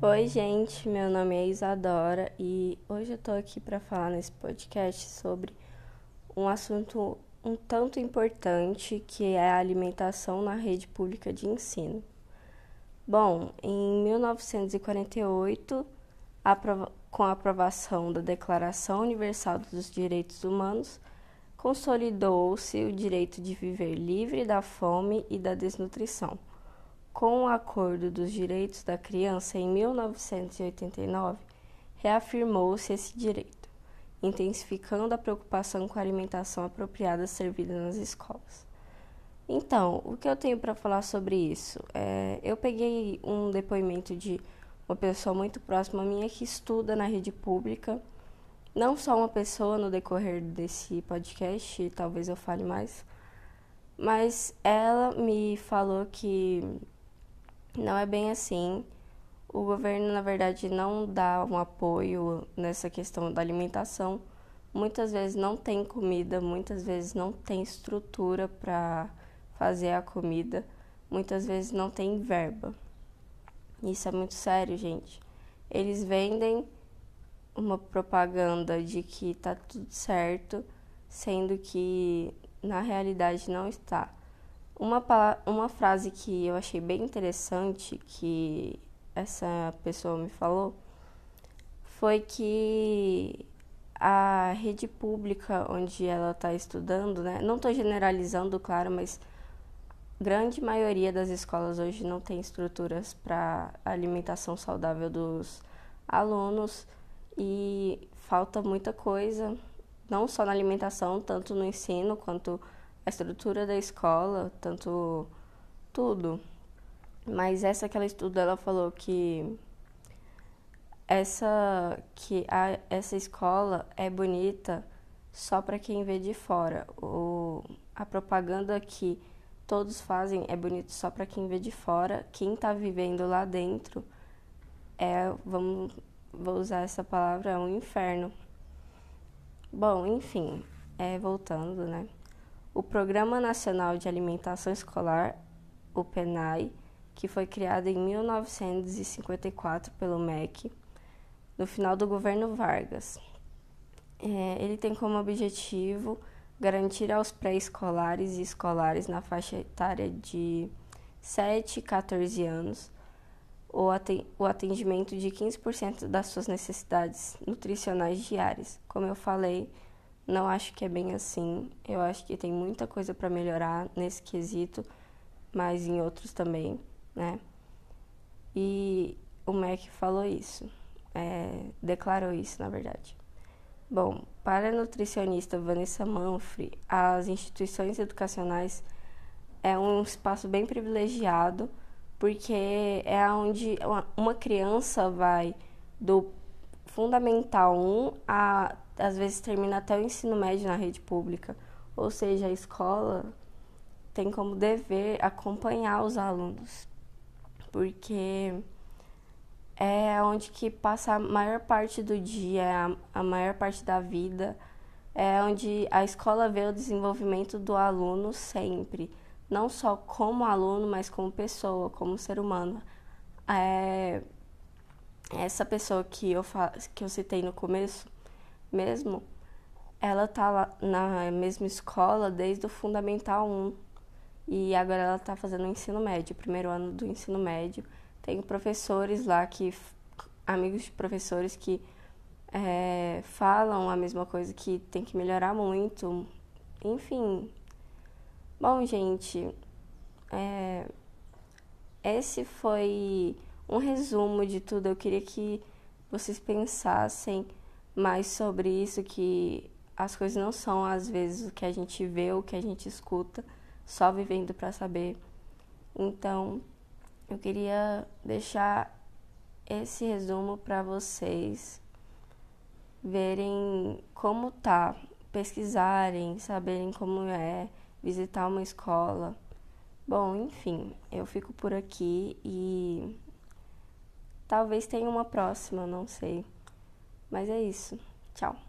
Oi, gente, meu nome é Isadora e hoje eu tô aqui para falar nesse podcast sobre um assunto um tanto importante que é a alimentação na rede pública de ensino. Bom, em 1948, com a aprovação da Declaração Universal dos Direitos Humanos, consolidou-se o direito de viver livre da fome e da desnutrição com o Acordo dos Direitos da Criança em 1989, reafirmou-se esse direito, intensificando a preocupação com a alimentação apropriada servida nas escolas. Então, o que eu tenho para falar sobre isso? É, eu peguei um depoimento de uma pessoa muito próxima minha que estuda na rede pública, não só uma pessoa no decorrer desse podcast, talvez eu fale mais, mas ela me falou que não é bem assim. O governo, na verdade, não dá um apoio nessa questão da alimentação. Muitas vezes não tem comida, muitas vezes não tem estrutura para fazer a comida, muitas vezes não tem verba. Isso é muito sério, gente. Eles vendem uma propaganda de que tá tudo certo, sendo que na realidade não está. Uma, uma frase que eu achei bem interessante que essa pessoa me falou foi que a rede pública onde ela está estudando, né? Não estou generalizando, claro, mas grande maioria das escolas hoje não tem estruturas para alimentação saudável dos alunos e falta muita coisa, não só na alimentação, tanto no ensino quanto a estrutura da escola, tanto tudo. Mas essa que ela estuda, ela falou que essa que a, essa escola é bonita só para quem vê de fora. O, a propaganda que todos fazem é bonito só para quem vê de fora. Quem está vivendo lá dentro é, vamos, vou usar essa palavra, é um inferno. Bom, enfim, é, voltando, né? O Programa Nacional de Alimentação Escolar, o PENAI, que foi criado em 1954 pelo MEC, no final do governo Vargas. É, ele tem como objetivo garantir aos pré-escolares e escolares na faixa etária de 7 e 14 anos o atendimento de 15% das suas necessidades nutricionais diárias. Como eu falei, não acho que é bem assim. Eu acho que tem muita coisa para melhorar nesse quesito, mas em outros também, né? E o MEC falou isso, é, declarou isso, na verdade. Bom, para a nutricionista Vanessa Manfre, as instituições educacionais é um espaço bem privilegiado, porque é onde uma criança vai do fundamental 1 a às vezes termina até o ensino médio na rede pública, ou seja, a escola tem como dever acompanhar os alunos, porque é onde que passa a maior parte do dia, a maior parte da vida, é onde a escola vê o desenvolvimento do aluno sempre, não só como aluno, mas como pessoa, como ser humano. É, essa pessoa que eu, que eu citei no começo, mesmo, ela tá lá na mesma escola desde o Fundamental 1 e agora ela tá fazendo o ensino médio, primeiro ano do ensino médio. Tem professores lá que, amigos de professores que é, falam a mesma coisa, que tem que melhorar muito. Enfim. Bom, gente, é, esse foi um resumo de tudo. Eu queria que vocês pensassem mais sobre isso que as coisas não são às vezes o que a gente vê o que a gente escuta, só vivendo para saber. Então, eu queria deixar esse resumo para vocês verem como tá, pesquisarem, saberem como é visitar uma escola. Bom, enfim, eu fico por aqui e talvez tenha uma próxima, não sei. Mas é isso. Tchau.